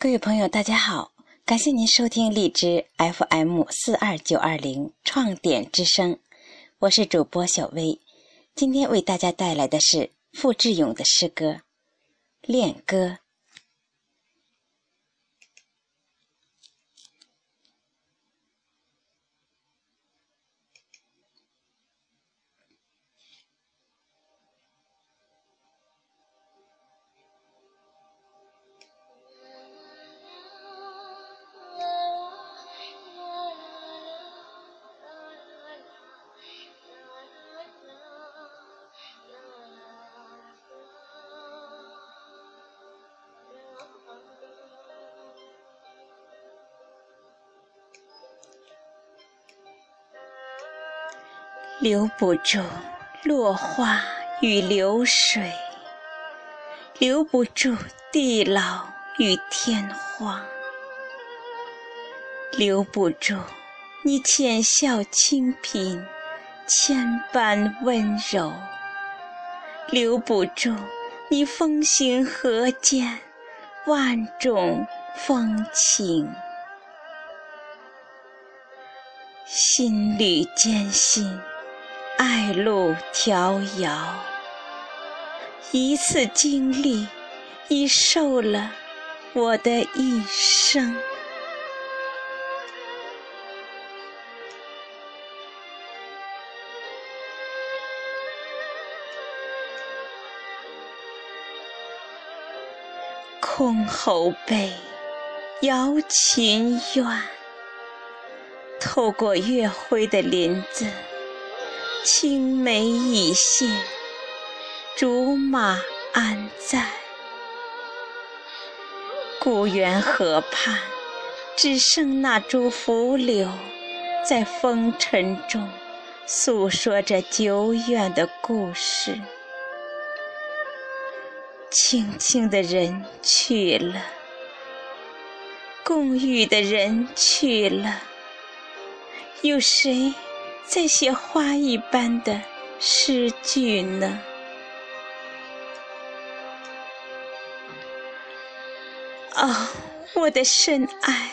各位朋友，大家好，感谢您收听荔枝 FM 四二九二零创点之声，我是主播小薇，今天为大家带来的是付志勇的诗歌《恋歌》。留不住落花与流水，留不住地老与天荒，留不住你浅笑清贫，千般温柔，留不住你风行河间，万种风情，心旅艰辛。爱路迢遥，一次经历已受了我的一生。箜篌背，瑶琴怨，透过月辉的林子。青梅已谢，竹马安在？故园河畔，只剩那株浮柳，在风尘中诉说着久远的故事。轻轻的人去了，共浴的人去了，有谁？在写花一般的诗句呢？哦，我的深爱，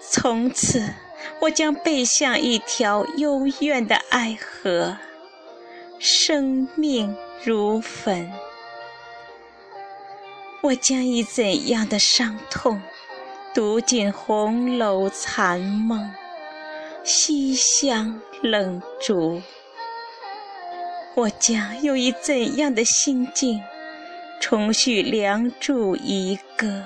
从此我将背向一条幽怨的爱河，生命如粉。我将以怎样的伤痛，读尽红楼残梦？西厢冷烛，我将又以怎样的心境重续《梁祝》一个？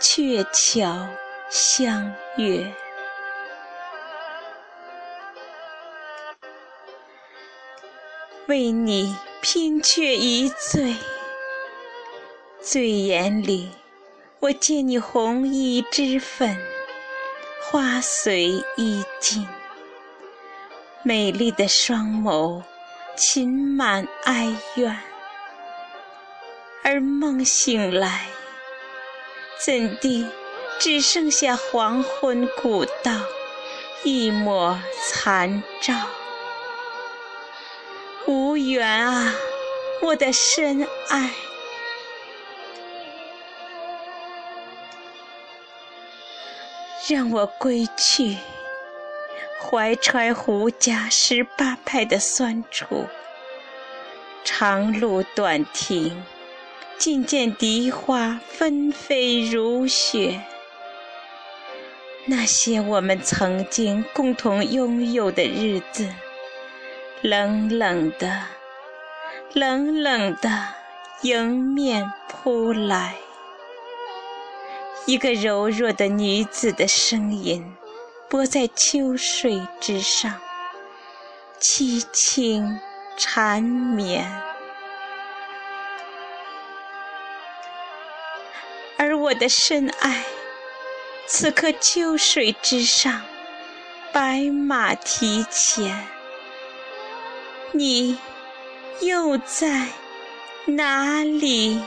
鹊桥相约，为你拼却一醉，醉眼里我见你红衣脂粉。花随衣襟，美丽的双眸噙满哀怨，而梦醒来，怎地只剩下黄昏古道一抹残照？无缘啊，我的深爱。让我归去，怀揣胡家十八派的酸楚。长路短亭，尽见荻花纷飞如雪。那些我们曾经共同拥有的日子，冷冷的，冷冷的迎面扑来。一个柔弱的女子的声音，拨在秋水之上，凄清缠绵。而我的深爱，此刻秋水之上，白马蹄前，你又在哪里？